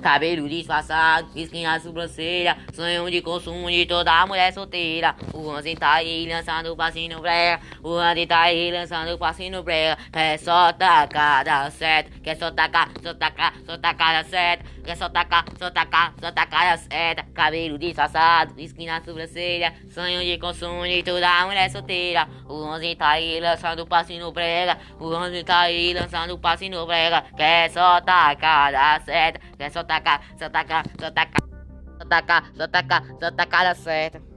Cabelo disfarçado, skin na sobrancelha Sonho de consumo de toda mulher solteira. O Ranzen tá aí lançando passinho brega O Ranzen tá aí lançando passinho brega. Quer só tacar, dá certo Quer só tacar, só tacar, só tacar, dá certo quer só tacar, só tacar, só tacar a seta. Cabelo disfarçado, esquina sobrancelha. Sonho de consumo de toda mulher solteira. O onze tá aí lançando passe no prega. O onze tá aí lançando passe no prega. Quer só tacar a seta. Quer só tacar, só tacar, só tacar. Só tacar, só tacar, só tacar a seta.